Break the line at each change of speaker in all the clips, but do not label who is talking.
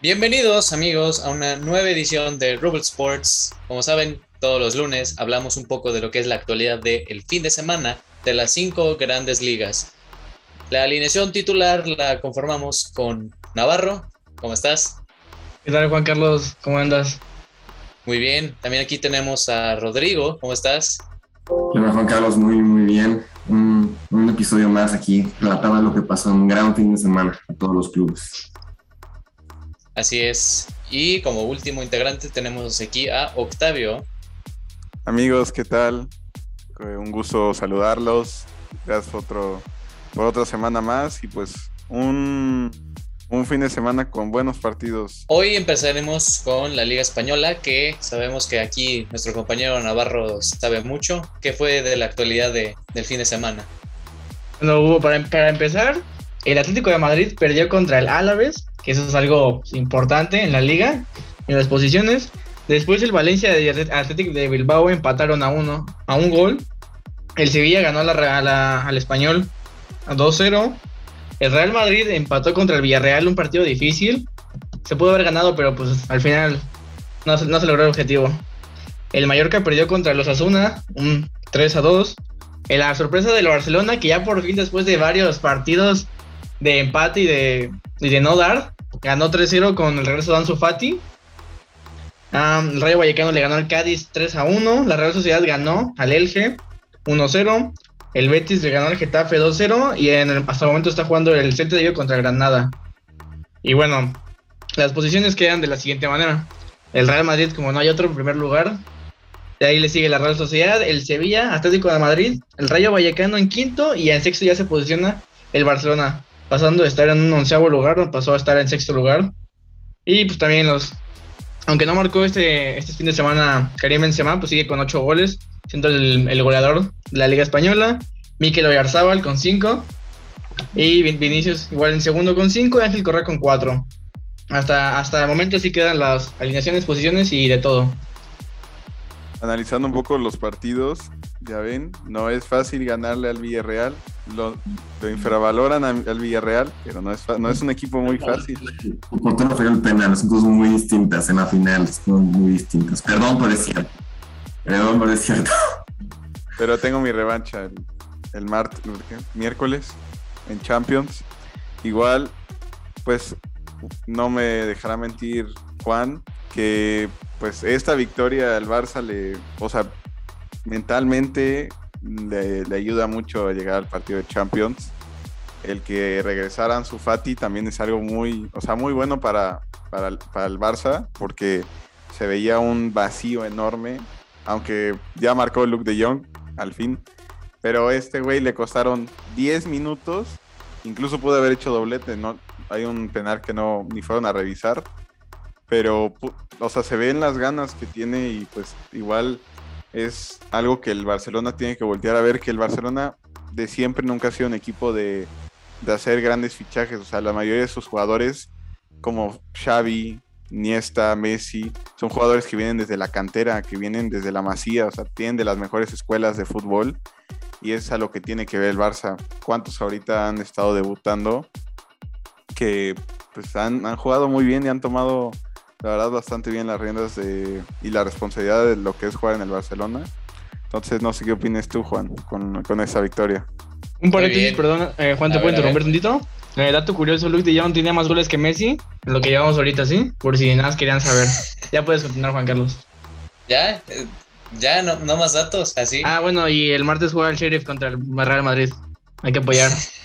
Bienvenidos amigos a una nueva edición de Rubble Sports. Como saben, todos los lunes hablamos un poco de lo que es la actualidad del fin de semana de las cinco grandes ligas. La alineación titular la conformamos con Navarro. ¿Cómo estás?
¿Qué tal Juan Carlos? ¿Cómo andas?
Muy bien. También aquí tenemos a Rodrigo. ¿Cómo estás?
Hola Juan Carlos, muy muy bien. Un, un episodio más aquí, relataba lo que pasó en un gran fin de semana a todos los clubes.
Así es. Y como último integrante tenemos aquí a Octavio.
Amigos, ¿qué tal? Eh, Un gusto saludarlos. Gracias por, otro, por otra semana más y pues un, un fin de semana con buenos partidos.
Hoy empezaremos con la Liga Española, que sabemos que aquí nuestro compañero Navarro sabe mucho. ¿Qué fue de la actualidad de, del fin de semana?
Bueno, Hugo, para, para empezar, el Atlético de Madrid perdió contra el Álaves, que eso es algo importante en la liga, en las posiciones. Después el Valencia y el Atlético de Bilbao empataron a uno, a un gol. El Sevilla ganó la- al Español a 2-0. El Real Madrid empató contra el Villarreal, un partido difícil. Se pudo haber ganado, pero pues al final no, se- logró el objetivo. El Mallorca perdió contra los Asuna, un 3 a 2. En la sorpresa del Barcelona, que ya por fin después de varios partidos de empate y de, y de no dar, ganó 3-0 con el regreso de Ansu Fati. El Rayo Vallecano le ganó al Cádiz 3 a 1. La Real Sociedad ganó al Elche 1-0. El Betis le ganó al Getafe 2-0. Y en el- hasta el momento está jugando el Celta de Vigo contra Granada. Y bueno, las posiciones quedan de la siguiente manera. El Real Madrid, como no hay otro en primer lugar. De ahí le sigue la Real Sociedad, el Sevilla, Atlético de Madrid, el Rayo Vallecano en quinto y en sexto ya se posiciona el Barcelona, pasando de estar en un onceavo lugar, pasó a estar en sexto lugar. Y pues también los, aunque no marcó este, este fin de semana Karim Benzema, pues sigue con ocho goles, siendo el, goleador de la Liga Española. Mikel Oyarzábal con cinco y Vin- Vinicius igual en segundo con cinco y Ángel Correa con cuatro. Hasta, hasta el momento sí quedan las alineaciones, posiciones y de todo.
Analizando un poco los partidos, ya ven, no es fácil ganarle al Villarreal. Lo, lo infravaloran al, al Villarreal, pero no es, no es un equipo muy fácil.
El portero falló el penal, son cosas muy distintas en la final, son muy distintas. Perdón, pero es cierto. Perdón, pero es cierto.
Pero tengo mi revancha el, el mart- ¿qué? miércoles en Champions. Igual, pues no me dejará mentir Juan, que pues esta victoria al Barça le, o sea, mentalmente le, ayuda mucho a llegar al partido de Champions. El que regresara Ansu Fati también es algo muy, o sea, muy bueno para, para, el- para el Barça, porque se veía un vacío enorme, aunque ya marcó Luke de Jong al fin. Pero a este güey le costaron 10 minutos, incluso pudo haber hecho doblete, ¿no? Hay un penal que no ni fueron a revisar, pero, o sea, se ven las ganas que tiene y pues igual es algo que el Barcelona tiene que voltear a ver, que el Barcelona de siempre nunca ha sido un equipo de, de hacer grandes fichajes, o sea, la mayoría de sus jugadores como Xavi, Niesta, Messi, son jugadores que vienen desde la cantera, que vienen desde la masía, o sea, tienen de las mejores escuelas de fútbol y es a lo que tiene que ver el Barça. ¿Cuántos ahorita han estado debutando que pues han, han jugado muy bien y han tomado la verdad bastante bien las riendas de, y la responsabilidad de lo que es jugar en el Barcelona? Entonces no sé qué opinas tú, Juan, con, con esa victoria.
Un paréntesis, perdón, eh, Juan, ¿te puedo interrumpir tantito? Eh, dato curioso, Luke de Jong tenía más goles que Messi, en lo que llevamos ahorita, ¿sí? Por si nada más querían saber. Ya puedes continuar, Juan Carlos.
¿Ya? Eh, ¿Ya? ¿No, no más datos? ¿Así?
Ah, bueno, y el martes juega el Sheriff contra el Real Madrid. Hay que apoyar.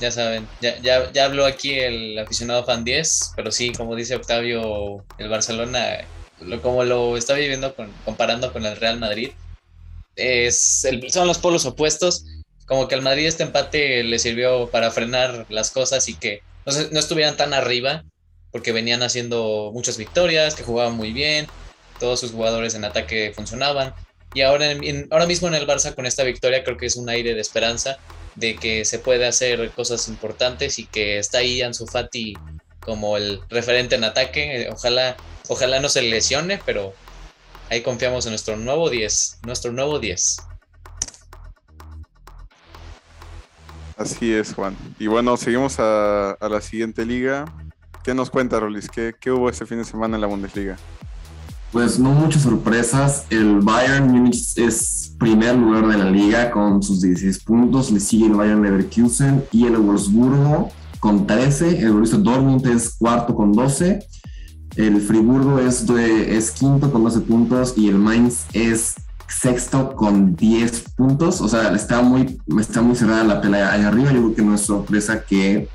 Ya saben, ya, ya, ya habló aquí el aficionado fan 10, pero sí, como dice Octavio, el Barcelona, lo, como lo está viviendo con, comparando con el Real Madrid, es el- son los polos opuestos. Como que al Madrid este empate le sirvió para frenar las cosas y que no, no estuvieran tan arriba, porque venían haciendo muchas victorias, que jugaban muy bien, todos sus jugadores en ataque funcionaban. Y ahora, en- ahora mismo en el Barça con esta victoria creo que es un aire de esperanza de que se puede hacer cosas importantes y que está ahí Ansu Fati como el referente en ataque. Ojalá, ojalá no se lesione, pero ahí confiamos en nuestro nuevo 10, nuestro nuevo 10.
Así es, Juan. Y bueno, seguimos a, a la siguiente liga. ¿Qué nos cuenta, Rolis? ¿Qué, ¿Qué hubo este fin de semana en la Bundesliga?
Pues no muchas sorpresas. El Bayern Munich es primer lugar de la liga con sus 16 puntos. Le sigue el Bayern Leverkusen y el Wolfsburgo con 13. El Borussia Dortmund es cuarto con 12. El Friburgo es, de, es quinto con 12 puntos y el Mainz es sexto con 10 puntos. O sea, está muy, está muy cerrada la pelea ahí arriba. Yo creo que no es sorpresa que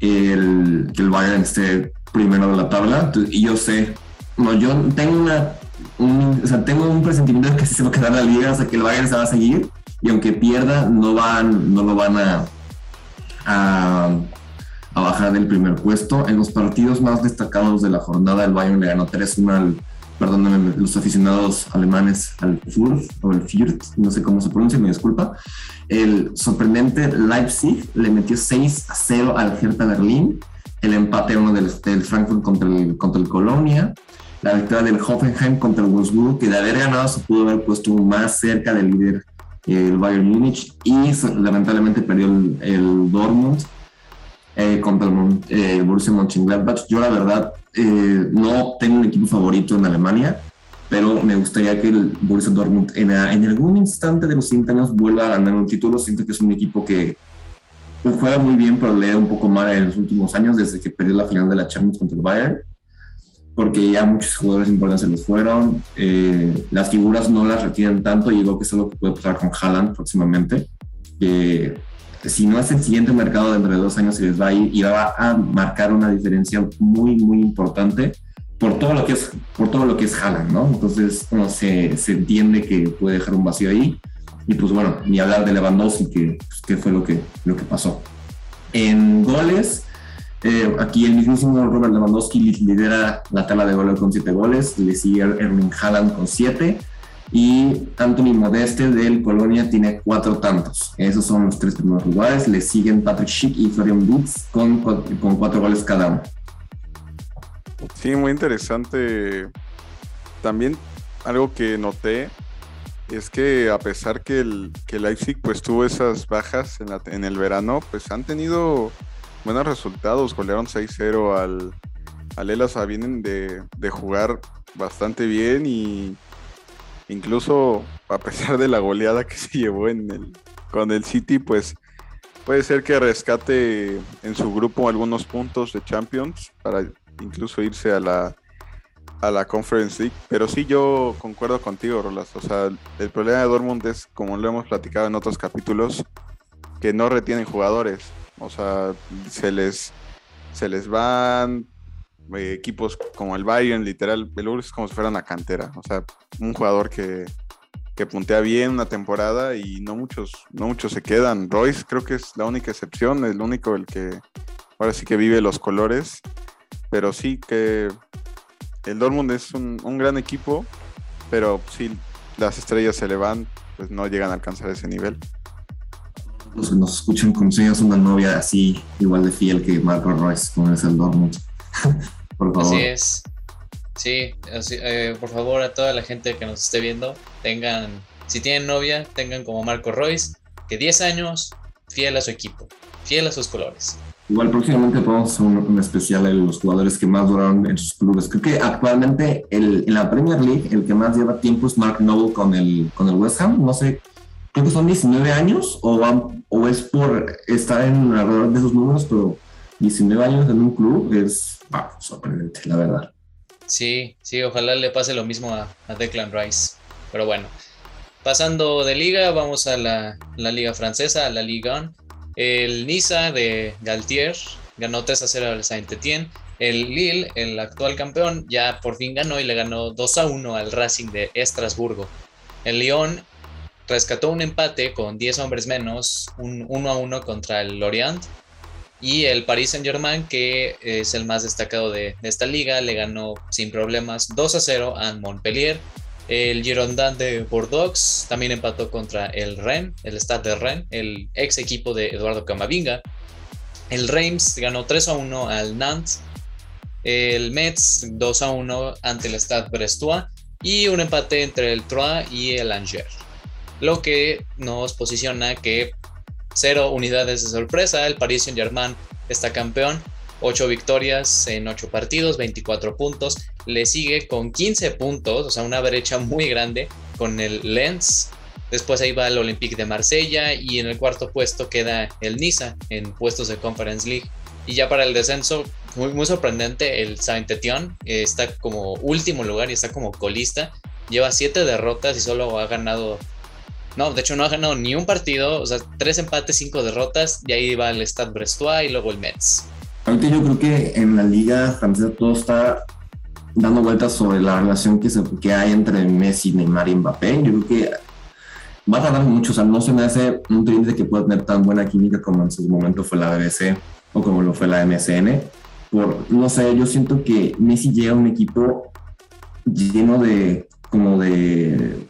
el, que el Bayern esté primero de la tabla. Y yo sé no, yo tengo una. Un, o sea, tengo un presentimiento de que se va a quedar la liga, o sea, que el Bayern se va a seguir. Y aunque pierda, no, van, no lo van a, a, a bajar del primer puesto. En los partidos más destacados de la jornada, el Bayern le ganó 3-1 al, perdónenme, los aficionados alemanes al Fürth o el Fürth, no sé cómo se pronuncia, me disculpa. El sorprendente Leipzig le metió 6 0 al Hertha Berlín. El empate uno del, del Frankfurt contra el, contra el Colonia la victoria del Hoffenheim contra el Wolfsburg, que de haber ganado se pudo haber puesto más cerca del líder el Bayern Múnich y lamentablemente perdió el, Dortmund eh, contra el eh, Borussia Mönchengladbach. Yo la verdad eh, no tengo un equipo favorito en Alemania, pero me gustaría que el Borussia Dortmund en, en algún instante de los 100 años vuelva a ganar un título. Siento que es un equipo que juega muy bien, pero lee un poco mal en los últimos años desde que perdió la final de la Champions contra el Bayern porque ya muchos jugadores importantes se les fueron, eh, las figuras no las retiran tanto y digo que eso es lo que puede pasar con Haaland próximamente, que si no es el siguiente mercado dentro de dos años se les va a ir y va a marcar una diferencia muy, muy importante por todo lo que es, por todo lo que es Haaland, ¿no? Entonces, bueno, se, se entiende que puede dejar un vacío ahí y pues bueno, ni hablar de Lewandowski, que, pues, fue lo que, lo que pasó. En goles, eh, aquí el mismísimo Robert Lewandowski lidera la tabla de goles con 7 goles, le sigue Erling Haaland con 7 y Anthony Modeste del Colonia tiene 4 tantos. Esos son los tres primeros lugares. Le siguen Patrick Schick y Florian Butz con, 4 goles cada uno.
Sí, muy interesante. También algo que noté es que a pesar que el, que Leipzig pues tuvo esas bajas en, en el verano, pues han tenido buenos resultados. Golearon 6-0 al, al Elasa. Vienen de, de, jugar bastante bien y incluso a pesar de la goleada que se llevó en el, con el City, pues puede ser que rescate en su grupo algunos puntos de Champions para incluso irse a la, a la Conference League. Pero sí, yo concuerdo contigo, Rolas. O sea, el problema de Dortmund es, como lo hemos platicado en otros capítulos, que no retienen jugadores. O sea, se les, se les van eh, equipos como el Bayern, literal, el es como si fuera una cantera. O sea, un jugador que, que puntea bien una temporada y no muchos, no muchos se quedan. Royce creo que es la única excepción, el único el que ahora sí que vive los colores. Pero sí que el Dortmund es un, un gran equipo, pero si las estrellas se le van, pues no llegan a alcanzar ese nivel
los que nos escuchan conseguimos una novia así, igual de fiel que Marco Royce, como es el Dortmund. por favor.
Así es. Sí, eh, por favor a toda la gente que nos esté viendo, tengan, si tienen novia, tengan como Marco Royce, que 10 años, fiel a su equipo, fiel a sus colores.
Igual próximamente podemos hacer un, especial de los jugadores que más duraron en sus clubes. Creo que actualmente el, en la Premier League el que más lleva tiempo es Mark Noble con el, con el West Ham. No sé creo que son 19 años o, van, o es por estar en alrededor de esos números, pero 19 años en un club es sorprendente, la verdad.
Sí, sí, ojalá le pase lo mismo a, Declan Rice. Pero bueno, pasando de liga, vamos a la, liga francesa, a la Liga 1. El Niza de Galtier ganó 3 a 0 al Saint-Etienne. El Lille, el actual campeón, ya por fin ganó y le ganó 2 a 1 al Racing de Estrasburgo. El Lyon rescató un empate con 10 hombres menos, un 1 a 1 contra el Lorient. Y el Paris Saint Germain, que es el más destacado de, esta liga, le ganó sin problemas 2 a 0 a Montpellier. El Girondin de Bordeaux también empató contra el Rennes, el Stade de Rennes, el ex equipo de Eduardo Camavinga. El Reims ganó 3 a 1 al Nantes. El Metz 2 a 1 ante el Stade Brestois. Y un empate entre el Troyes y el Angers lo que nos posiciona que cero unidades de sorpresa, el Paris Saint Germain está campeón. 8 victorias en 8 partidos, 24 puntos. Le sigue con 15 puntos, o sea, una brecha muy grande con el Lens. Después ahí va el Olympique de Marsella y en el cuarto puesto queda el Niza en puestos de Conference League. Y ya para el descenso, muy, muy sorprendente, el Saint-Étienne está como último lugar y está como colista. Lleva 7 derrotas y solo ha ganado no, de hecho no ha ganado ni un partido, o sea, tres empates, cinco derrotas, y ahí va el Stade Brestois y luego el Metz.
Ahorita yo creo que en la liga francesa todo está dando vueltas sobre la relación que, se, que hay entre Messi, Neymar y Mbappé. Yo creo que va a tardar mucho, o sea, no se me hace un tridente que pueda tener tan buena química como en su momento fue la BBC o como lo fue la MSN. Por, no sé, yo siento que Messi llega a un equipo lleno de, como de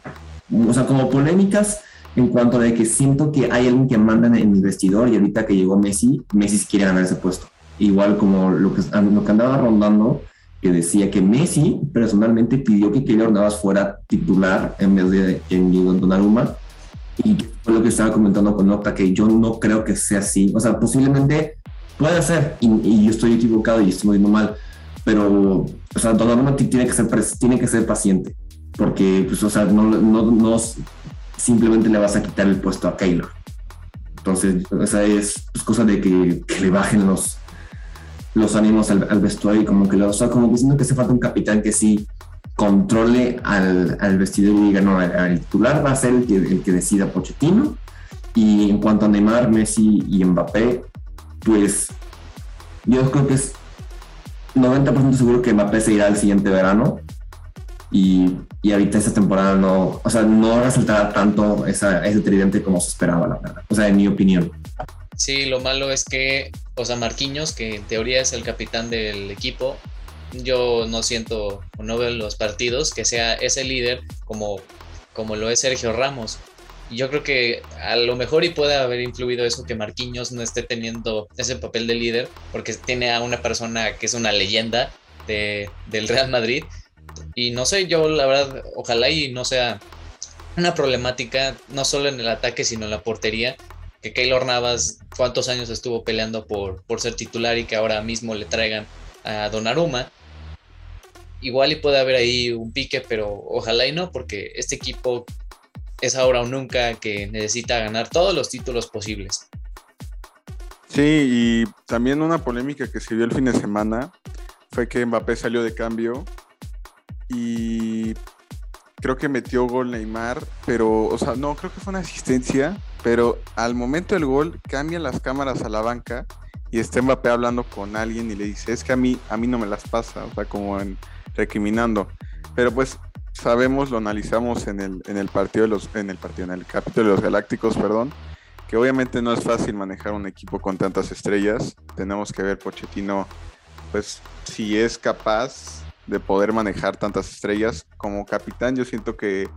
o sea, como polémicas en cuanto a que siento que hay alguien que manda en el vestidor y ahorita que llegó Messi, Messi quiere ganar ese puesto. Igual como lo que, lo que andaba rondando, que decía que Messi personalmente pidió que Keylor Navas fuera titular en vez de en Donnarumma. Y fue lo que estaba comentando con Nota, que yo no creo que sea así. O sea, posiblemente puede ser, y, yo estoy equivocado y estoy viendo mal, pero, o sea, Donnarumma tiene que ser, tiene que ser paciente porque, pues, o sea, no, no, no simplemente le vas a quitar el puesto a Keylor. Entonces, esa es pues, cosa de que, que, le bajen los, los ánimos al, vestuario y como que, lo, o sea, como diciendo que hace falta un capitán que sí controle al, al vestidor y diga, no, el, titular va a ser el que, el que decida Pochettino. Y en cuanto a Neymar, Messi y Mbappé, pues yo creo que es 90% seguro que Mbappé se irá al siguiente verano y, y ahorita esta temporada no, o sea, no resultará tanto esa, ese tridente como se esperaba, la verdad. O sea, en mi opinión.
Sí, lo malo es que, o sea, Marquinhos, que en teoría es el capitán del equipo, yo no siento no veo los partidos que sea ese líder como, como lo es Sergio Ramos. Yo creo que a lo mejor y puede haber influido eso que Marquinhos no esté teniendo ese papel de líder, porque tiene a una persona que es una leyenda de, del Real Madrid, y no sé, yo la verdad, ojalá y no sea una problemática, no solo en el ataque, sino en la portería. Que Keylor Navas, cuántos años estuvo peleando por, por ser titular y que ahora mismo le traigan a Donnarumma. Igual y puede haber ahí un pique, pero ojalá y no, porque este equipo es ahora o nunca que necesita ganar todos los títulos posibles.
Sí, y también una polémica que se vio el fin de semana fue que Mbappé salió de cambio y creo que metió gol Neymar, pero, o sea, no, creo que fue una asistencia, pero al momento del gol cambian las cámaras a la banca y está Mbappé hablando con alguien y le dice, es que a mí, a mí no me las pasa, o sea, como recriminando. Pero pues sabemos, lo analizamos en el, en el partido de los, en el partido, en el capítulo de los Galácticos, perdón, que obviamente no es fácil manejar un equipo con tantas estrellas. Tenemos que ver Pochettino, pues, si es capaz de poder manejar tantas estrellas. Como capitán, yo siento que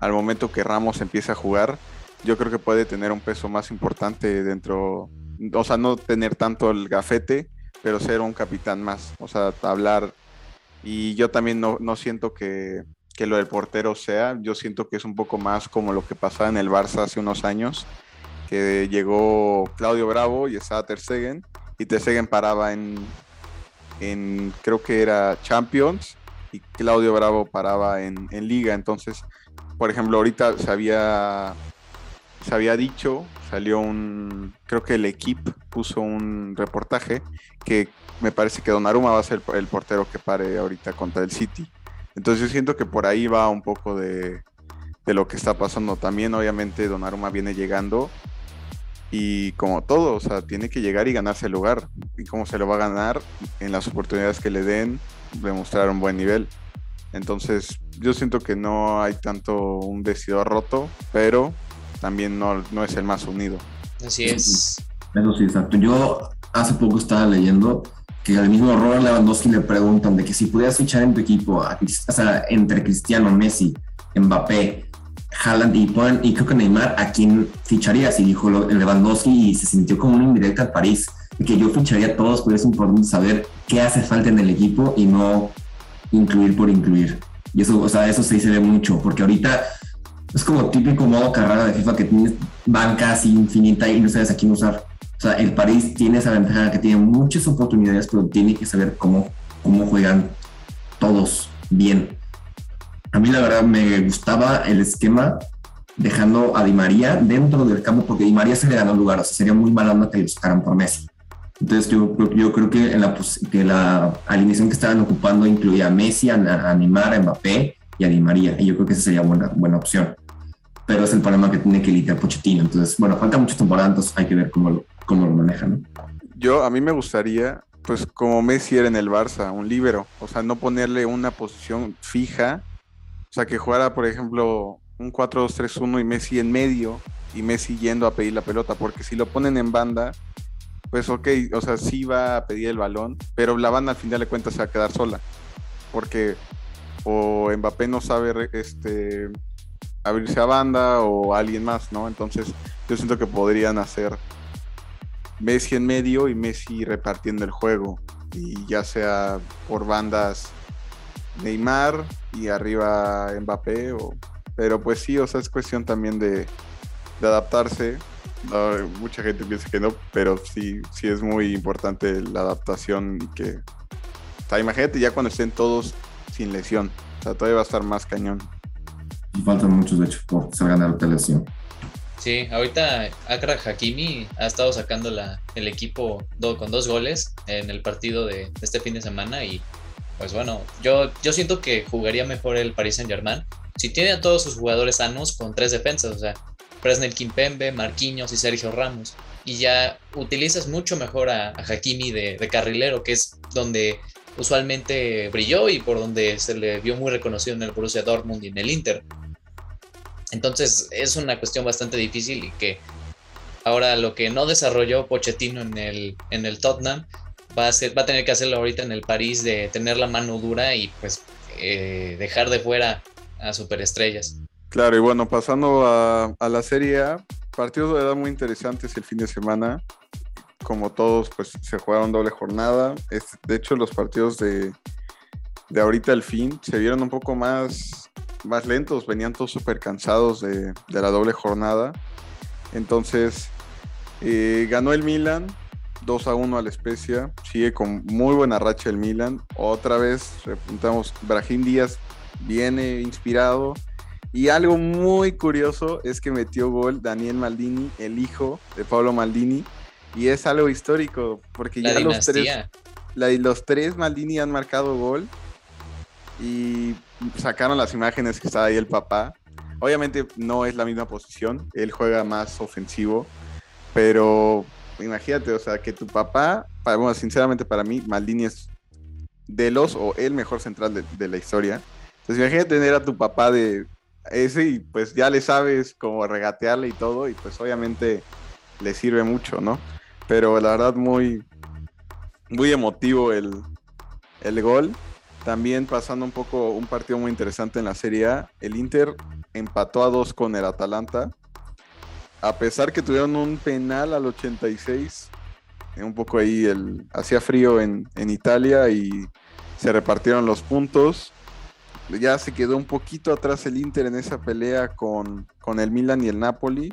al momento que Ramos empiece a jugar, yo creo que puede tener un peso más importante dentro, o sea, no tener tanto el gafete, pero ser un capitán más, o sea, hablar. Y yo también no, no siento que, que lo del portero sea, yo siento que es un poco más como lo que pasaba en el Barça hace unos años, que llegó Claudio Bravo y estaba Ter Stegen, y Ter Stegen paraba en, en creo que era Champions y Claudio Bravo paraba en, Liga. Entonces, por ejemplo, ahorita se había, se había dicho, salió un, creo que el equipo puso un reportaje que me parece que Donnarumma va a ser el portero que pare ahorita contra el City. Entonces yo siento que por ahí va un poco de, de lo que está pasando. También obviamente Donnarumma viene llegando y como todo, o sea, tiene que llegar y ganarse el lugar. ¿Y cómo se lo va a ganar? En las oportunidades que le den, demostrar un buen nivel. Entonces, yo siento que no hay tanto un vestidor roto, pero también no, no es el más unido.
Así es.
Eso sí, exacto. Yo hace poco estaba leyendo que al mismo Robert Lewandowski le preguntan de que si pudieras fichar en tu equipo, o sea, entre Cristiano, Messi, Mbappé, Haaland y, y creo que Neymar, ¿a quién ficharías? Y dijo Lewandowski y se sintió como una indirecta al París, que yo ficharía a todos, pero es importante saber qué hace falta en el equipo y no incluir por incluir. Y eso, o sea, eso sí se ve mucho, porque ahorita es como típico modo carrera de FIFA que tienes banca así infinita y no sabes a quién usar. O sea, el París tiene esa ventaja que tiene muchas oportunidades, pero tiene que saber cómo, cómo juegan todos bien. A mí la verdad me gustaba el esquema dejando a Di María dentro del campo, porque Di María se le ganó lugar, o sea, sería muy mal que lo sacaran por Messi. Entonces yo, yo creo que, en la, que la alineación que estaban ocupando incluía a Messi, a, a Neymar, a Mbappé y a Di María, y yo creo que esa sería buena, buena opción. Pero es el problema que tiene que lidiar Pochettino. Entonces, bueno, falta muchos temporadas, hay que ver cómo lo, cómo lo manejan.
Yo, a mí me gustaría, pues como Messi era en el Barça, un líbero, o sea, no ponerle una posición fija, o sea, que jugara, por ejemplo, un 4-2-3-1 y Messi en medio y Messi yendo a pedir la pelota, porque si lo ponen en banda, pues ok, o sea, sí va a pedir el balón, pero la banda al final de cuentas se va a quedar sola, porque o Mbappé no sabe este, abrirse a banda o alguien más, ¿no? Entonces yo siento que podrían hacer Messi en medio y Messi repartiendo el juego, y ya sea por bandas Neymar y arriba Mbappé o pero pues sí, o sea, es cuestión también de, adaptarse. mucha gente piensa que no, pero sí, sí es muy importante la adaptación y que... O sea, imagínate ya cuando estén todos sin lesión. O sea, todavía va a estar más cañón.
Y faltan muchos, de hecho, por salgan de la lesión.
Sí, ahorita Akra Hakimi ha estado sacando la, el equipo con dos goles en el partido de, este fin de semana y pues bueno, yo, yo siento que jugaría mejor el Paris Saint Germain si tiene a todos sus jugadores sanos con tres defensas, o sea, Presnel Kimpembe, Marquinhos y Sergio Ramos, y ya utilizas mucho mejor a, Hakimi de, carrilero, que es donde usualmente brilló y por donde se le vio muy reconocido en el Borussia Dortmund y en el Inter. Entonces es una cuestión bastante difícil y que ahora lo que no desarrolló Pochettino en el, en el Tottenham va a, tener que hacerlo ahorita en el París de tener la mano dura y pues eh, dejar de fuera a superestrellas.
Claro, y bueno, pasando a, la Serie A, partidos de edad muy interesantes el fin de semana. Como todos, pues se jugaron doble jornada. de hecho, los partidos de, de ahorita al fin se vieron un poco más, más lentos, venían todos súper cansados de, la doble jornada. Entonces, eh, ganó el Milan 2 a 1 a la Especia, sigue con muy buena racha el Milan. Otra vez, repuntamos, Brahim Díaz viene inspirado. Y algo muy curioso es que metió gol Daniel Maldini, el hijo de Pablo Maldini. Y es algo histórico, porque ya los tres, los tres Maldini han marcado gol. Y sacaron las imágenes que estaba ahí el papá. Obviamente no es la misma posición, él juega más ofensivo, pero imagínate, o sea, que tu papá, bueno, sinceramente para mí, Maldini es de los o el mejor central de la historia. Entonces imagínate tener a tu papá de ese y pues ya le sabes cómo regatearle y todo y pues obviamente le sirve mucho, ¿no? Pero la verdad muy, muy emotivo el, el gol. También pasando un poco un partido muy interesante en la Serie A, el Inter empató a dos con el Atalanta. A pesar que tuvieron un penal al 86, un poco ahí el hacía frío en, en Italia y se repartieron los puntos ya se quedó un poquito atrás el Inter en esa pelea con, el Milan y el Napoli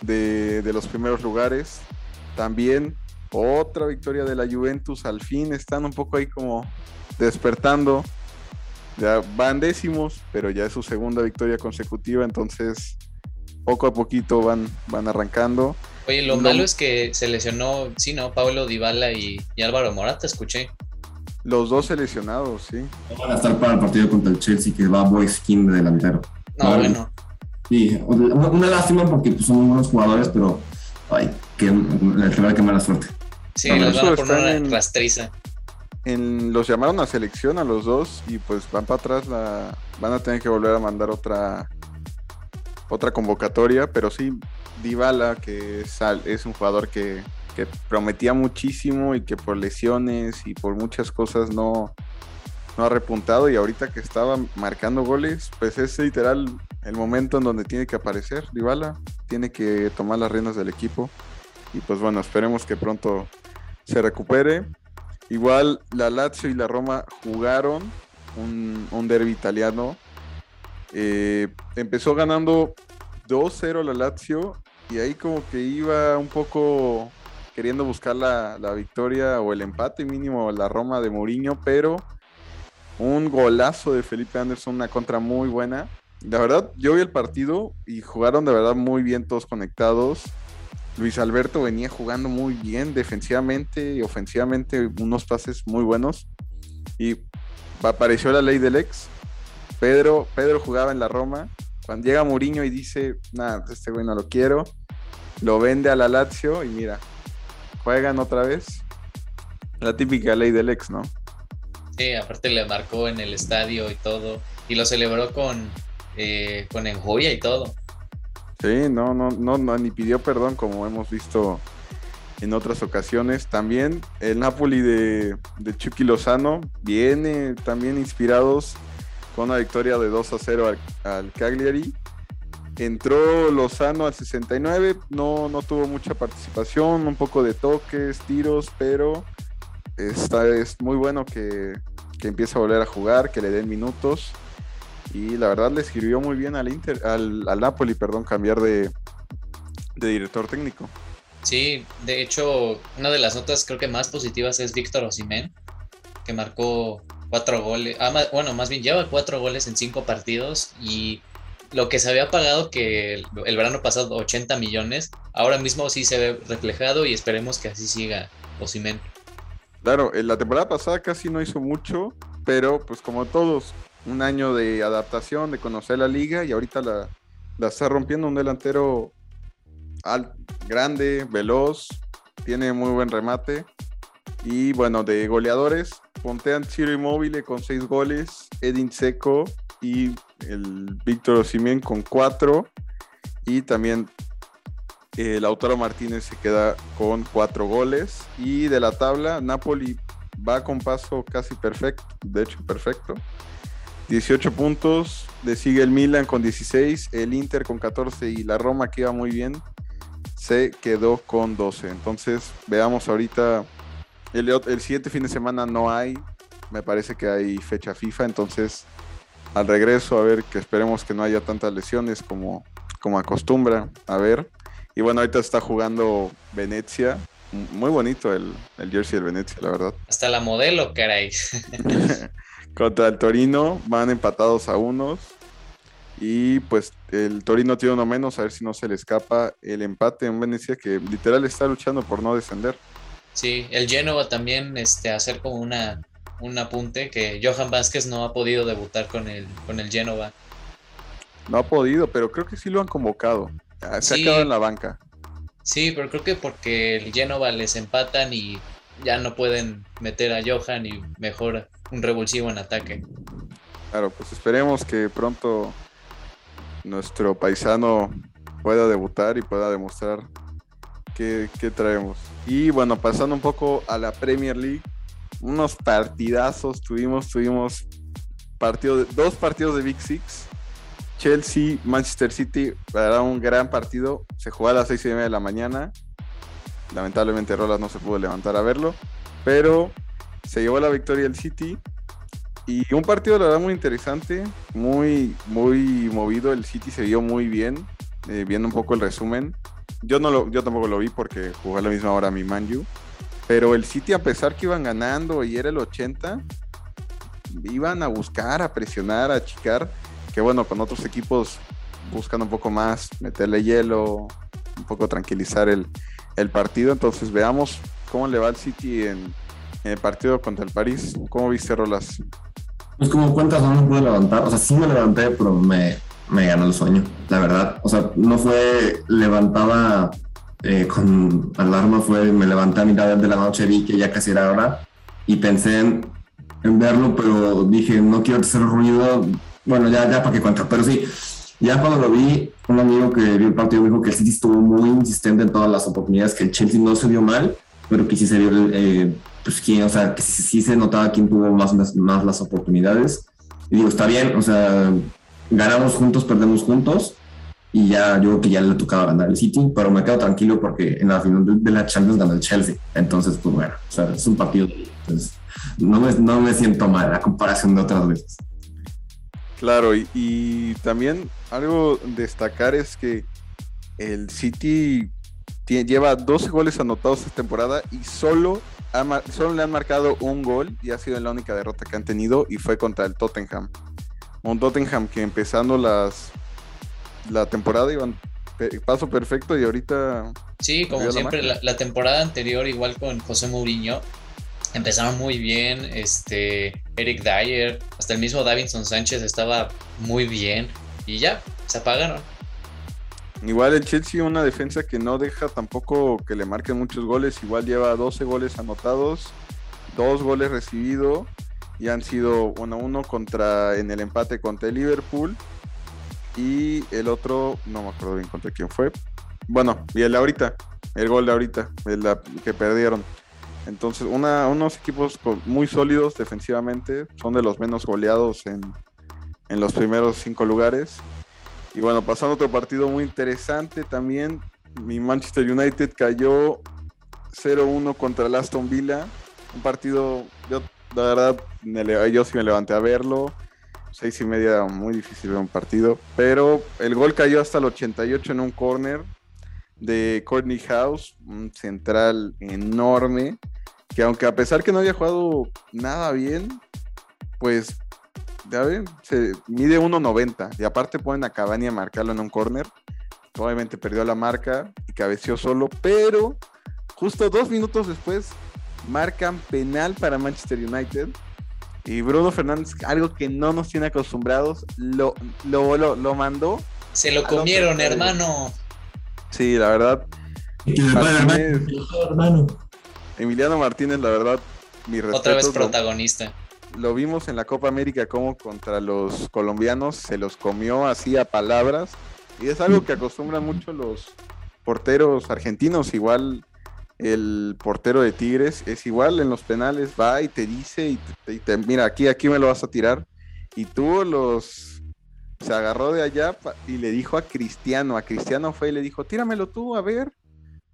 de, los primeros lugares. También otra victoria de la Juventus, al fin están un poco ahí como despertando. Ya van décimos, pero ya es su segunda victoria consecutiva, entonces poco a poquito van, van arrancando.
Oye, lo, malo es que se lesionó, sí, ¿no? Pablo Dybala y, y Álvaro Morata, escuché.
Los dos seleccionados, sí.
No van a estar para el partido contra el Chelsea, que va Boy Skin de delantero.
No, bueno.
Sí, una, lástima porque pues, son buenos jugadores, pero ay, que, que mala suerte.
Sí, los van a poner una en, rastriza.
En, los llamaron a selección a los dos y pues van para atrás, la, van a tener que volver a mandar otra otra convocatoria, pero sí, Dybala, que es, es un jugador que prometía muchísimo y que por lesiones y por muchas cosas no, no ha repuntado y ahorita que estaba marcando goles, pues es literal el momento en donde tiene que aparecer Dybala, tiene que tomar las riendas del equipo y pues bueno, esperemos que pronto se recupere. Igual la Lazio y la Roma jugaron un, un derby italiano. Eh, empezó ganando 2-0 la Lazio y ahí como que iba un poco queriendo buscar la, la victoria o el empate mínimo la Roma de Mourinho, pero un golazo de Felipe Anderson, una contra muy buena. La verdad, yo vi el partido y jugaron de verdad muy bien todos conectados. Luis Alberto venía jugando muy bien defensivamente y ofensivamente, unos pases muy buenos. Y apareció la ley del ex. Pedro, Pedro jugaba en la Roma. Cuando llega Mourinho y dice, nada, este güey no lo quiero, lo vende a la Lazio y mira, juegan otra vez. La típica ley del ex, ¿no?
Sí, aparte le marcó en el estadio y todo. Y lo celebró con, eh, con enjoya y todo.
Sí, no, no, no, no, ni pidió perdón como hemos visto en otras ocasiones. También el Napoli de, de Chucky Lozano viene también inspirados con una victoria de 2 a 0 al, Cagliari. Entró Lozano al 69, no, no tuvo mucha participación, un poco de toques, tiros, pero está, es muy bueno que, que empiece a volver a jugar, que le den minutos. Y la verdad le escribió muy bien al Inter, al, al Napoli, perdón, cambiar de, de director técnico.
Sí, de hecho, una de las notas creo que más positivas es Víctor Osimén, que marcó cuatro goles, ah, bueno, más bien lleva cuatro goles en cinco partidos y lo que se había pagado que el, verano pasado 80 millones, ahora mismo sí se ve reflejado y esperemos que así siga Osimén.
Claro, en la temporada pasada casi no hizo mucho, pero pues como todos, un año de adaptación, de conocer la liga y ahorita la, está rompiendo un delantero al, grande, veloz, tiene muy buen remate. Y bueno, de goleadores, Pontean Ciro Immobile con seis goles, Edin Seco y el Víctor Osimien con cuatro. Y también el Lautaro Martínez se queda con cuatro goles. Y de la tabla, Napoli va con paso casi perfecto, de hecho perfecto. 18 puntos, le sigue el Milan con 16, el Inter con 14 y la Roma que iba muy bien se quedó con 12. Entonces veamos ahorita, el, el siguiente fin de semana no hay, me parece que hay fecha FIFA, entonces al regreso a ver que esperemos que no haya tantas lesiones como, como acostumbra a ver. Y bueno, ahorita está jugando Venecia. Muy bonito el, el jersey del Venecia, la verdad.
Hasta la modelo, caray.
Contra el Torino van empatados a unos. Y pues el Torino tiene uno menos, a ver si no se le escapa el empate en Venecia, que literal está luchando por no descender.
Sí, el Genoa también este, hacer como una, un apunte que Johan Vázquez no ha podido debutar con el, con el Genova.
No ha podido, pero creo que sí lo han convocado. Se sí, ha quedado en la banca.
Sí, pero creo que porque el Genova les empatan y ya no pueden meter a Johan y mejor un revulsivo en ataque.
Claro, pues esperemos que pronto nuestro paisano pueda debutar y pueda demostrar qué, traemos. Y bueno, pasando un poco a la Premier League, unos partidazos tuvimos, tuvimos partido de, dos partidos de Big Six. Chelsea, Manchester City, era un gran partido. Se jugó a las seis y media de la mañana. Lamentablemente Rolas no se pudo levantar a verlo. Pero se llevó la victoria el City. Y un partido, la verdad, muy interesante, muy, muy movido. El City se vio muy bien, eh, viendo un poco el resumen. Yo, no lo, yo tampoco lo vi porque jugó a la misma hora mi Manju. Pero el City, a pesar que iban ganando y era el 80, iban a buscar, a presionar, a achicar. Que bueno, con otros equipos buscan un poco más, meterle hielo, un poco tranquilizar el, el partido. Entonces veamos cómo le va al City en, en el partido contra el París. ¿Cómo viste, Rolas?
Pues como cuentas, no me pude levantar. O sea, sí me levanté, pero me, me ganó el sueño, la verdad. O sea, no fue levantaba eh, con alarma, fue me levanté a mitad de la noche, vi que ya casi era hora y pensé en, en verlo, pero dije, no quiero hacer ruido. Bueno, ya, ya para qué cuento. Pero sí, ya cuando lo vi, un amigo que vio el partido dijo que el City estuvo muy insistente en todas las oportunidades, que el Chelsea no se vio mal, pero que sí se vio eh, pues quién, o sea, que sí, sí, se notaba quién tuvo más, más, más, las oportunidades. Y digo, está bien, o sea, ganamos juntos, perdemos juntos. Y ya, yo creo que ya le tocaba ganar el City, pero me quedo tranquilo porque en la final de, la Champions ganó el Chelsea. Entonces, pues bueno, o sea, es un partido. Entonces, no me, siento mal a comparación de otras veces.
Claro, y, y también algo destacar es que el City lleva 12 goles anotados esta temporada y solo, solo le han marcado un gol y ha sido la única derrota que han tenido y fue contra el Tottenham. Un Tottenham que empezando las la temporada iban paso perfecto y ahorita...
Sí, como siempre, la, temporada anterior igual con José Mourinho, empezaron muy bien, este, Eric Dyer, hasta el mismo Davinson Sánchez estaba muy bien y ya, se apagaron.
Igual el Chelsea, una defensa que no deja tampoco que le marquen muchos goles. Igual lleva 12 goles anotados, dos goles recibidos y han sido 1-1 uno contra en el empate contra el Liverpool y el otro no me acuerdo bien contra quién fue. Bueno, y el ahorita, el gol de ahorita, el que perdieron. Entonces, una, unos equipos muy sólidos defensivamente, son de los menos goleados en, en los primeros cinco lugares. Y bueno, pasando otro partido muy interesante también, mi Manchester United cayó 0-1 contra el Aston Villa. Un partido, la verdad, yo sí me levanté a verlo. Seis y media, muy difícil ver un partido. Pero el gol cayó hasta el 88 en un corner de Courtney House, un central enorme. Que aunque a pesar que no había jugado nada bien, pues ya ven, se mide 1.90 y aparte ponen a Cavani a marcarlo en un corner. Obviamente perdió la marca y cabeció solo, pero justo dos minutos después marcan penal para Manchester United. Y Bruno Fernández, algo que no nos tiene acostumbrados, lo, lo, lo, mandó.
Se lo comieron, hermano.
Sí, la verdad. Emiliano Martínez, la verdad, mi respeto.
Otra vez protagonista
lo vimos en la Copa América como contra los colombianos se los comió así a palabras. Y es algo que acostumbran mucho los porteros argentinos. Igual el portero de Tigres es igual en los penales, va y te dice y te, mira, aquí, aquí me lo vas a tirar. Y tú los se agarró de allá y le dijo a Cristiano, a Cristiano fue y le dijo, tíramelo tú, a ver.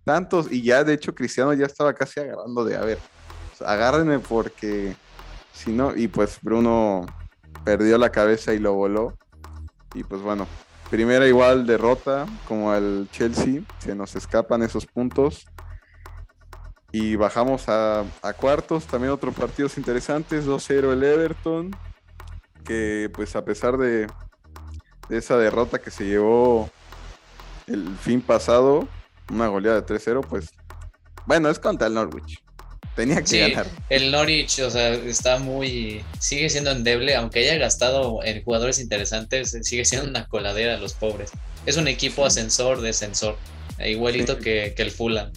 Tantos, y ya de hecho Cristiano ya estaba casi agarrando de, a ver, agárrenme porque si no, y pues Bruno perdió la cabeza y lo voló. Y pues bueno, primera igual derrota como el Chelsea, se nos escapan esos puntos. Y bajamos a, cuartos, también otros partidos interesantes, 2-0 el Everton, que pues a pesar de, de esa derrota que se llevó el fin pasado, una goleada de 3-0, pues bueno, es contra el Norwich. Tenía que ganar.
El Norwich, o sea, está muy. Sigue siendo endeble, aunque haya gastado en jugadores interesantes, sigue siendo una coladera los pobres. Es un equipo ascensor, descensor, igualito que, el Fulham.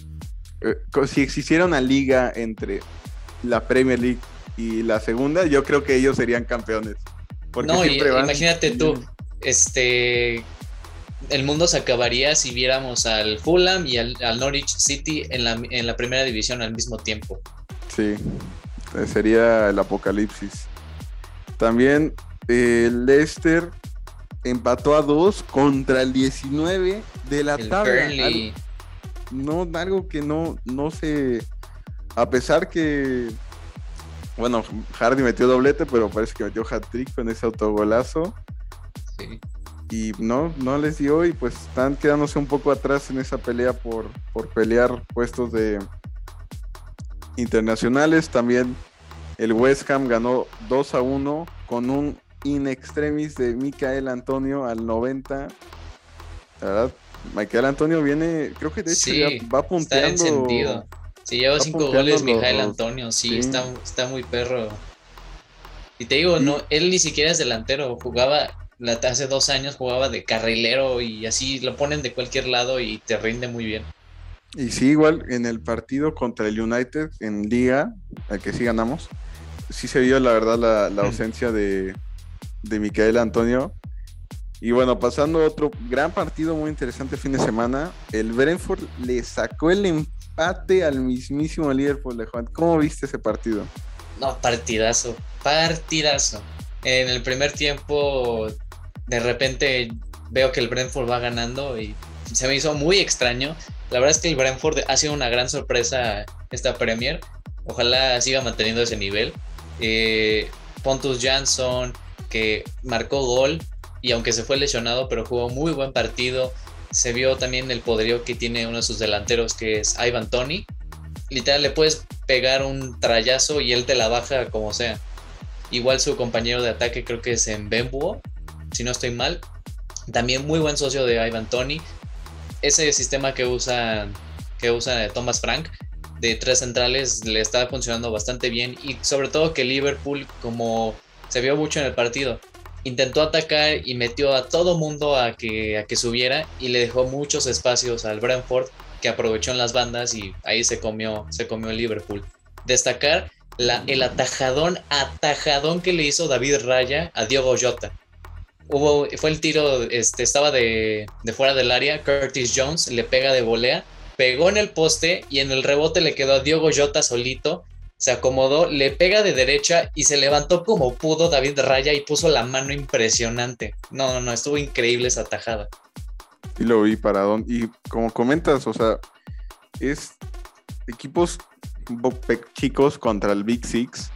Eh, si existiera una liga entre la Premier League y la segunda, yo creo que ellos serían campeones.
no, imagínate tú, este el mundo se acabaría si viéramos al Fulham y al, Norwich City en la, en la, primera división al mismo tiempo.
Sí, eh, sería el apocalipsis. También el Leicester empató a dos contra el 19 de la tabla. No, algo que no, no se. A pesar que. Bueno, Hardy metió doblete, pero parece que metió hat-trick con ese autogolazo. Sí y no, no les dio y pues están quedándose un poco atrás en esa pelea por, por pelear puestos de internacionales. También el West Ham ganó 2 a 1 con un in extremis de Micael Antonio al 90. La verdad, Micael Antonio viene, creo que de hecho ya va punteando.
Está encendido. Sí, lleva 5 goles Micael Antonio, sí, Está, está muy perro. Y te digo, no, él ni siquiera es delantero, jugaba hace dos años jugaba de carrilero y así lo ponen de cualquier lado y te rinde muy bien.
Y sí, igual en el partido contra el United en Liga, al que sí ganamos, sí se vio la verdad la, ausencia de, de Micael Antonio. Y bueno, pasando a otro gran partido muy interesante fin de semana, el Brentford le sacó el empate al mismísimo Liverpool de Juan. ¿Cómo viste ese partido?
No, partidazo, partidazo. En el primer tiempo de repente veo que el Brentford va ganando y se me hizo muy extraño. La verdad es que el Brentford ha sido una gran sorpresa esta Premier. Ojalá siga manteniendo ese nivel. Eh, Pontus Jansson, que marcó gol y aunque se fue lesionado, pero jugó muy buen partido. se vio también el poderío que tiene uno de sus delanteros, que es Ivan Tony. Literal, le puedes pegar un trayazo y él te la baja como sea. Igual su compañero de ataque creo que es en Bembuo, si no estoy mal. También muy buen socio de Ivan Tony. Ese sistema que usa, que usa Thomas Frank de tres centrales le está funcionando bastante bien y sobre todo que Liverpool, como se vio mucho en el partido, intentó atacar y metió a todo mundo a que, a que subiera y le dejó muchos espacios al Brentford que aprovechó en las bandas y ahí se comió, se comió Liverpool. Destacar el atajadón, atajadón que le hizo David Raya a Diogo Jota. Hubo, fue el tiro, este, estaba de, de fuera del área, Curtis Jones le pega de volea, pegó en el poste y en el rebote le quedó a Diogo Jota solito se acomodó, le pega de derecha y se levantó como pudo David Raya y puso la mano impresionante. No, no, no, estuvo increíble esa tajada.
Y lo vi para don. Y como comentas, o sea, es equipos chicos contra el Big Six.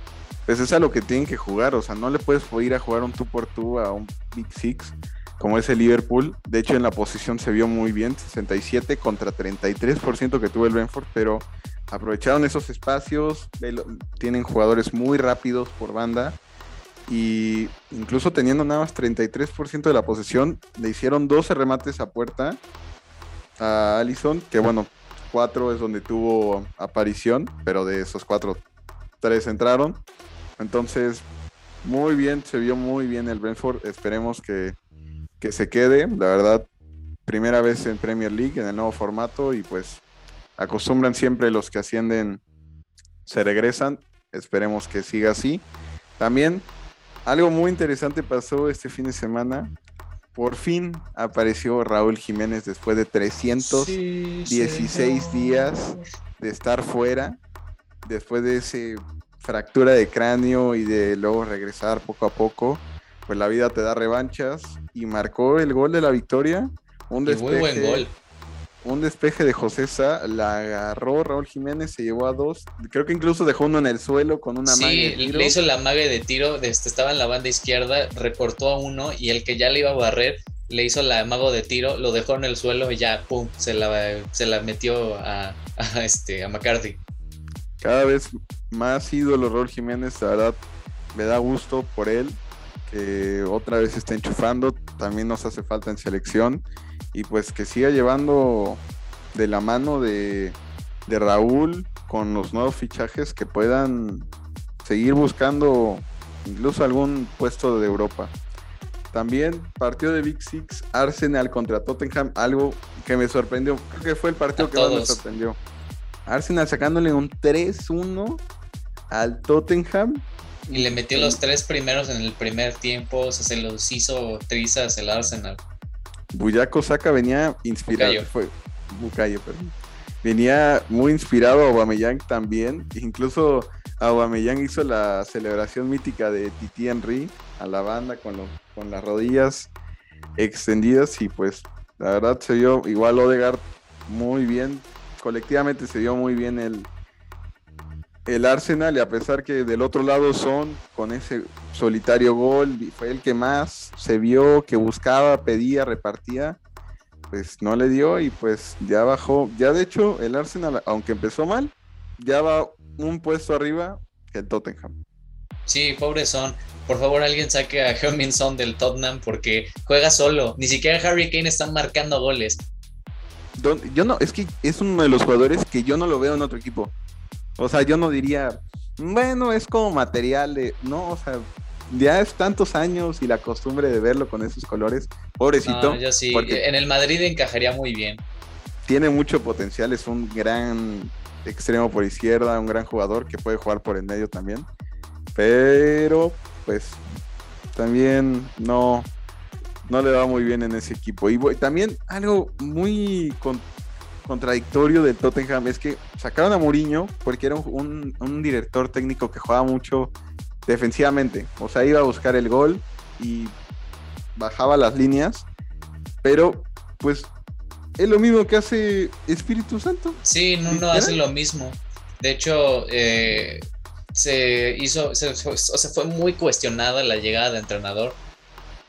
Pues es a lo que tienen que jugar. O sea, no le puedes ir a jugar un tú por tú a un Big Six como es el Liverpool. De hecho, en la posición se vio muy bien, 67 contra 33% que tuvo el Brentford, pero aprovecharon esos espacios, tienen jugadores muy rápidos por banda y incluso teniendo nada más 33% de la posesión, le hicieron 12 remates a puerta a Allison, que bueno, 4 es donde tuvo aparición, pero de esos 4, 3 entraron. Entonces, muy bien, se vio muy bien el Brentford, esperemos que, que se quede, la verdad, primera vez en Premier League en el nuevo formato y pues acostumbran siempre los que ascienden se regresan. Esperemos que siga así. También algo muy interesante pasó este fin de semana. Por fin apareció Raúl Jiménez después de 316 días de estar fuera. Después de ese fractura de cráneo y de luego regresar poco a poco. Pues la vida te da revanchas y marcó el gol de la victoria. Un
muy buen gol
un despeje de José Sá, la agarró Raúl Jiménez, se llevó a dos. Creo que incluso dejó uno en el suelo con una
sí, le hizo la mague de tiro, este, estaba en la banda izquierda, recortó a uno y el que ya le iba a barrer le hizo la mago de tiro, lo dejó en el suelo y ya, pum, se la, se la metió a, este, a McCarthy.
Cada vez más ídolo Raúl Jiménez, la verdad, me da gusto por él, que otra vez está enchufando, también nos hace falta en selección y pues que siga llevando de la mano de, Raúl con los nuevos fichajes que puedan seguir buscando incluso algún puesto de Europa. También partido de Big Six, Arsenal contra Tottenham, algo que me sorprendió, creo que fue el partido que más me sorprendió. Arsenal sacándole un 3-1 al Tottenham.
Y le metió los tres primeros en el primer tiempo, o sea, se los hizo trizas el Arsenal.
Buyaco Saka venía inspirado. Fue Bucayo, perdón. Venía muy inspirado a Aubameyang también. Incluso Aubameyang hizo la celebración mítica de Titi Henry a la banda con, con las rodillas extendidas y pues la verdad se vio igual Odegaard muy bien. Colectivamente se vio muy bien el, el Arsenal y a pesar que del otro lado son con ese solitario gol, fue el que más se vio, que buscaba, pedía, repartía, pues no le dio y pues ya bajó. Ya de hecho el Arsenal, aunque empezó mal, ya va un puesto arriba que el Tottenham.
Sí, pobre Son. Por favor, alguien saque a Heung-Min Son del Tottenham porque juega solo. Ni siquiera Harry Kane está marcando goles.
Yo no, es que es uno de los jugadores que yo no lo veo en otro equipo. O sea, yo no diría, bueno, es como material de, no, o sea, ya es tantos años y la costumbre de verlo con esos colores. Pobrecito.
yo sí, en el Madrid encajaría muy bien.
Tiene mucho potencial, es un gran extremo por izquierda, un gran jugador que puede jugar por el medio también. Pero, pues, también no, no le va muy bien en ese equipo. Y también algo muy contradictorio del Tottenham es que sacaron a Mourinho porque era un, director técnico que jugaba mucho defensivamente. O sea, iba a buscar el gol y bajaba las líneas. Pero, pues, es lo mismo que hace Espíritu Santo.
Sí, no, no hace lo mismo. De hecho, eh, se hizo, se, o sea, fue muy cuestionada la llegada de entrenador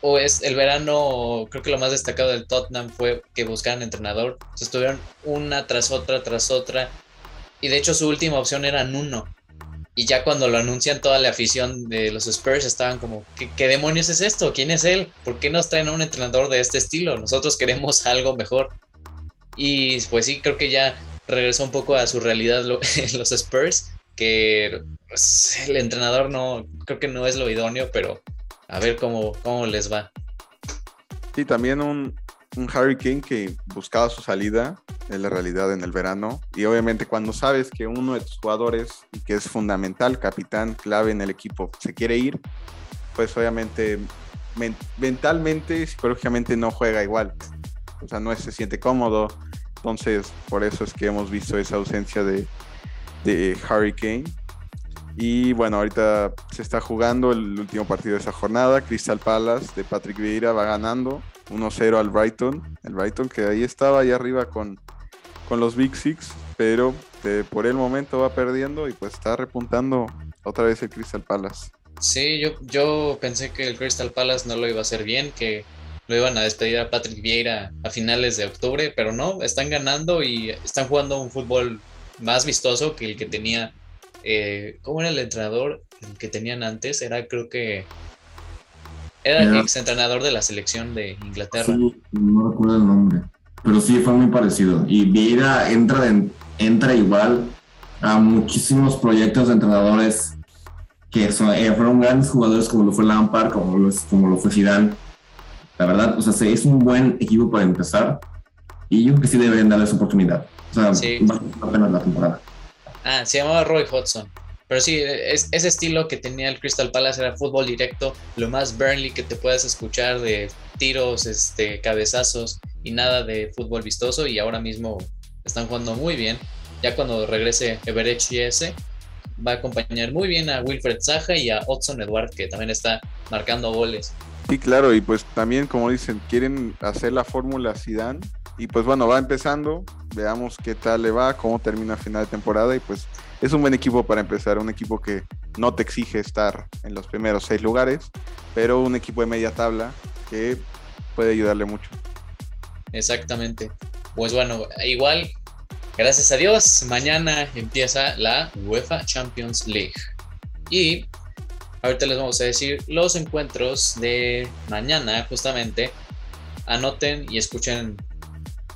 o es el verano, creo que lo más destacado del Tottenham fue que buscaran entrenador. estuvieron una tras otra, tras otra. Y de hecho su última opción era Nuno. Y ya cuando lo anuncian toda la afición de los Spurs estaban como, ¿qué, ¿qué, demonios es esto? ¿Quién es él? ¿Por qué nos traen a un entrenador de este estilo? Nosotros queremos algo mejor. Y pues sí, creo que ya regresó un poco a su realidad los Spurs, que pues, el entrenador no, creo que no es lo idóneo, pero a ver cómo, cómo les va.
Sí, también un, un que buscaba su salida en la realidad en el verano. Y obviamente cuando sabes que uno de tus jugadores, y que es fundamental, capitán, clave en el equipo, se quiere ir, pues obviamente mentalmente, psicológicamente no juega igual. O sea, no se siente cómodo. Entonces, por eso es que hemos visto esa ausencia de, de Harry. Y bueno, ahorita se está jugando el último partido de esa jornada. Crystal Palace de Patrick Vieira va ganando 1-0 al Brighton. El Brighton que ahí estaba, ahí arriba con, con los Big Six, pero eh, por el momento va perdiendo y pues está repuntando otra vez el Crystal Palace.
Sí, yo, yo pensé que el Crystal Palace no lo iba a hacer bien, que lo iban a despedir a Patrick Vieira a finales de octubre, pero no, están ganando y están jugando un fútbol más vistoso que el que tenía eh, ¿cómo era el entrenador que tenían antes? Era, creo que. Era el ex entrenador de la selección de Inglaterra.
no recuerdo el nombre. Pero sí, fue muy parecido. Y Vieira entra, entra igual a muchísimos proyectos de entrenadores que son, eh, fueron grandes jugadores como lo fue Lampard, como lo, como lo fue Zidane. La verdad, o sea, es un buen equipo para empezar. Y yo creo que sí deberían darles oportunidad. O sea, sí. apenas la temporada.
Ah, se llamaba Roy Hodgson. Pero sí, es, ese estilo que tenía el Crystal Palace era fútbol directo, lo más Burnley que te puedes escuchar de tiros, este, cabezazos y nada de fútbol vistoso. Y ahora mismo están jugando muy bien. Ya cuando regrese Everett ese va a acompañar muy bien a Wilfred Zaha y a Hudson Edward, que también está marcando goles.
Sí, claro, y pues también, como dicen, quieren hacer la fórmula Zidane y pues bueno, va empezando, veamos qué tal le va, cómo termina final de temporada y pues es un buen equipo para empezar, un equipo que no te exige estar en los primeros seis lugares, pero un equipo de media tabla que puede ayudarle mucho.
Exactamente. Pues bueno, igual, gracias a Dios, mañana empieza la UEFA Champions League. Y ahorita les vamos a decir los encuentros de mañana, justamente. Anoten y escuchen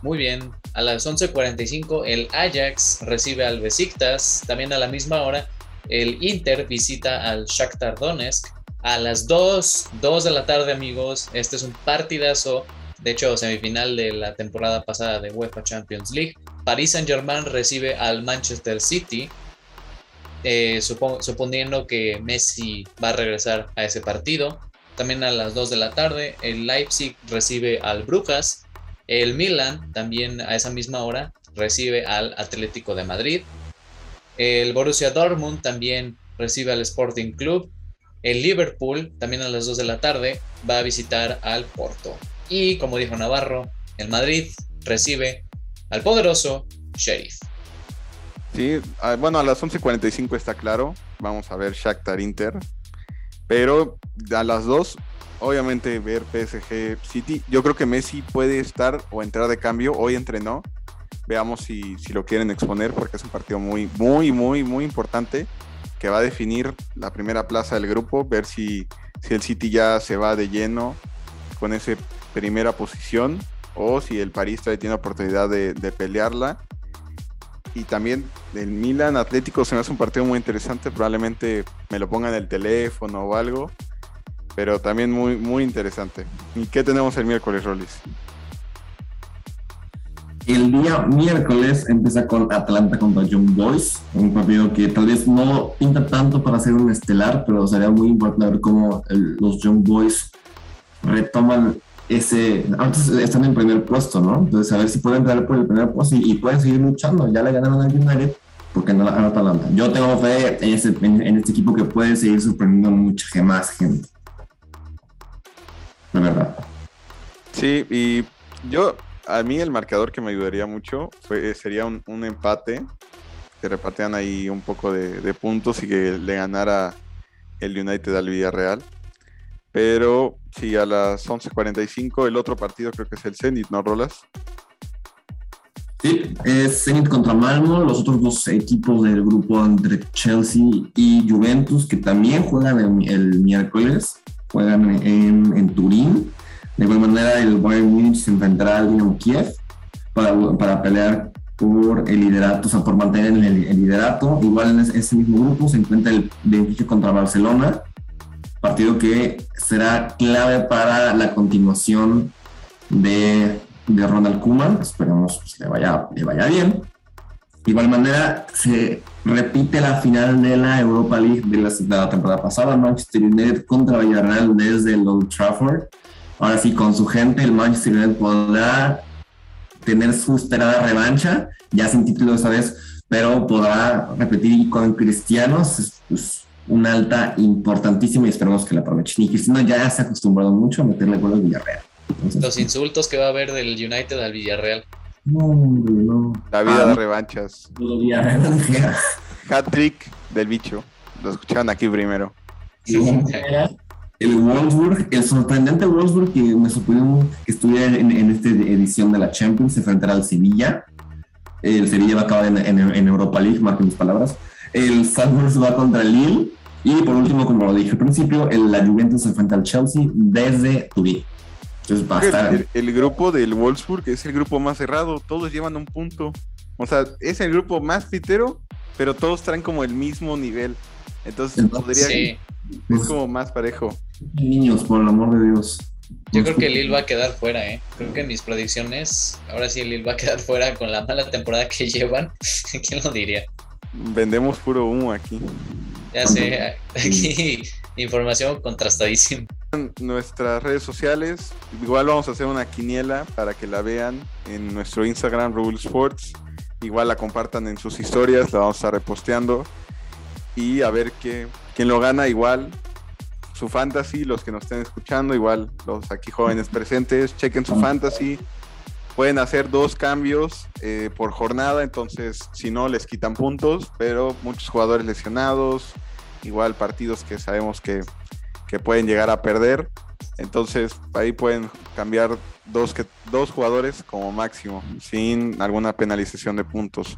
muy bien. A las 11.45 el Ajax recibe al Besiktas. También a la misma hora el Inter visita al Shakhtar Donetsk. A las 2, 2 de la tarde amigos, este es un partidazo. De hecho, semifinal de la temporada pasada de UEFA Champions League. Paris Saint Germain recibe al Manchester City. Eh, suponiendo que Messi va a regresar a ese partido. También a las 2 de la tarde, el Leipzig recibe al Brujas. El Milan también a esa misma hora recibe al Atlético de Madrid. El Borussia Dortmund también recibe al Sporting Club. El Liverpool también a las 2 de la tarde va a visitar al Porto. Y como dijo Navarro, el Madrid recibe al poderoso Sheriff.
Sí, ah, bueno, a las 11.45 está claro. Vamos a ver Shakhtar Inter. Pero a las 2 obviamente ver PSG City. Yo creo que Messi puede estar o entrar de cambio. Hoy entrenó. Veamos si, lo quieren exponer porque es un partido muy, muy, muy, muy importante que va a definir la primera plaza del grupo. Ver si, si el City ya se va de lleno con esa primera posición o si el París todavía tiene oportunidad de, de pelearla. Y también el Milan Atlético se me hace un partido muy interesante. Probablemente me lo pongan en el teléfono o algo pero también muy, muy interesante. ¿Y qué tenemos el miércoles, Rolis?
El día miércoles empieza con Atlanta contra Young Boys, un partido que tal vez no pinta tanto para ser un estelar, pero sería muy importante ver cómo los Young Boys retoman ese. Antes están en primer puesto, ¿no? Entonces, a ver si pueden entrar por el primer puesto y, pueden seguir luchando. Ya le ganaron al United, porque no a Atlanta. Yo tengo fe en, en, este equipo que puede seguir sorprendiendo a mucha más gente la verdad.
Sí, y yo, a mí el marcador que me ayudaría mucho sería un, empate, que repartían ahí un poco de, puntos y que le ganara el United al Villarreal. Pero sí, a las 11.45 el otro partido creo que es el Zenit, ¿no, Rolas?
Sí, es Zenit contra Malmo, los otros dos equipos del grupo entre Chelsea y Juventus, que también juegan el, el miércoles, juegan en, en, Turín. De igual manera, el Bayern Munich se enfrentará al Dinamo Kiev para, para pelear por el liderato, o sea, por mantener el, el liderato. Igual en ese, mismo grupo se encuentra el Benfica contra Barcelona, partido que será clave para la continuación de de Ronald Koeman, esperemos pues, le, vaya, le vaya bien. De igual manera, se repite la final de la Europa League de la, temporada pasada, Manchester United contra Villarreal desde el Old Trafford. Ahora sí, con su gente, el Manchester United podrá tener su esperada revancha, ya sin título esta vez, pero podrá repetir con Cristianos, es una alta importantísima y esperemos que la aprovechen. Y Cristiano ya se ha acostumbrado mucho a meterle gol al Villarreal.
Los insultos que va a haber del United al Villarreal.
No, no.
La vida ah, de revanchas. Hat trick del bicho. Lo escucharon aquí primero.
el Wolfsburg, el sorprendente Wolfsburg que me sorprendió que estuviera en, en, esta edición de la Champions, se enfrentará al Sevilla. El Sevilla va a acabar en, en, en Europa League, marquen mis palabras. El Salzburg va contra el Lille. Y por último, como lo dije al principio, el, la Juventus se enfrenta al Chelsea desde Turín. Entonces va a estar...
el, el, grupo del Wolfsburg es el grupo más cerrado, todos llevan un punto. O sea, es el grupo más pitero, pero todos traen como el mismo nivel. Entonces, podría sí. es como más parejo.
Niños, por el amor de Dios.
Yo creo que Lille va a quedar fuera, ¿eh? Creo que en mis predicciones, ahora sí Lille va a quedar fuera con la mala temporada que llevan. ¿Quién lo diría?
Vendemos puro humo aquí.
Ya sé, aquí información contrastadísima.
En nuestras redes sociales, igual vamos a hacer una quiniela para que la vean en nuestro Instagram, Rule Sports. Igual la compartan en sus historias, la vamos a estar reposteando. Y a ver qué, quién lo gana, igual su fantasy, los que nos estén escuchando, igual los aquí jóvenes presentes, chequen su fantasy. Pueden hacer dos cambios eh, por jornada, entonces si no les quitan puntos, pero muchos jugadores lesionados, igual partidos que sabemos que, que pueden llegar a perder. Entonces ahí pueden cambiar dos, que, dos jugadores como máximo, sin alguna penalización de puntos.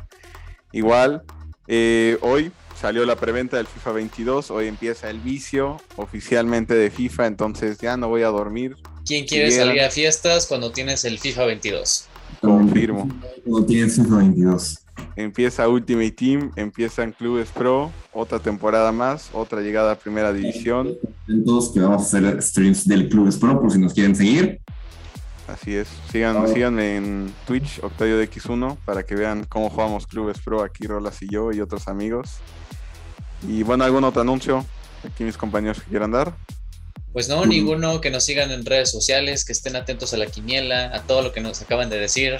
Igual, eh, hoy salió la preventa del FIFA 22, hoy empieza el vicio oficialmente de FIFA, entonces ya no voy a dormir.
¿Quién quiere salir a fiestas cuando tienes el FIFA 22?
Confirmo.
Cuando tienes FIFA 22
empieza Ultimate Team, empiezan Clubes Pro, otra temporada más, otra llegada a Primera División.
Entonces que vamos a hacer streams del Clubes Pro por si nos quieren seguir.
Así es, sigan, síganme en Twitch, Octavio de X1, para que vean cómo jugamos Clubes Pro aquí Rolas y yo y otros amigos. Y bueno, ¿algún otro anuncio? Aquí mis compañeros que quieran dar.
Pues no, ninguno, que nos sigan en redes sociales, que estén atentos a la quiniela, a todo lo que nos acaban de decir.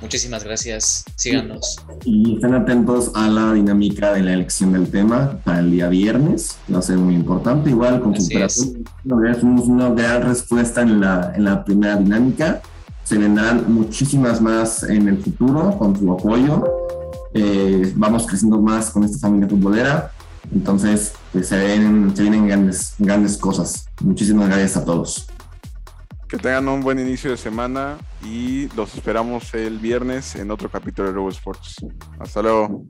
Muchísimas gracias. Síganos.
Y estén atentos a la dinámica de la elección del tema para el día viernes. Va a ser muy importante. Igual con su tuvimos una gran respuesta en la, en la primera dinámica. Se vendrán muchísimas más en el futuro con su apoyo. Eh, vamos creciendo más con esta familia futbolera. Entonces, pues se, ven, se vienen grandes, grandes cosas. Muchísimas gracias a todos.
Que tengan un buen inicio de semana y los esperamos el viernes en otro capítulo de Robo Sports. Hasta luego.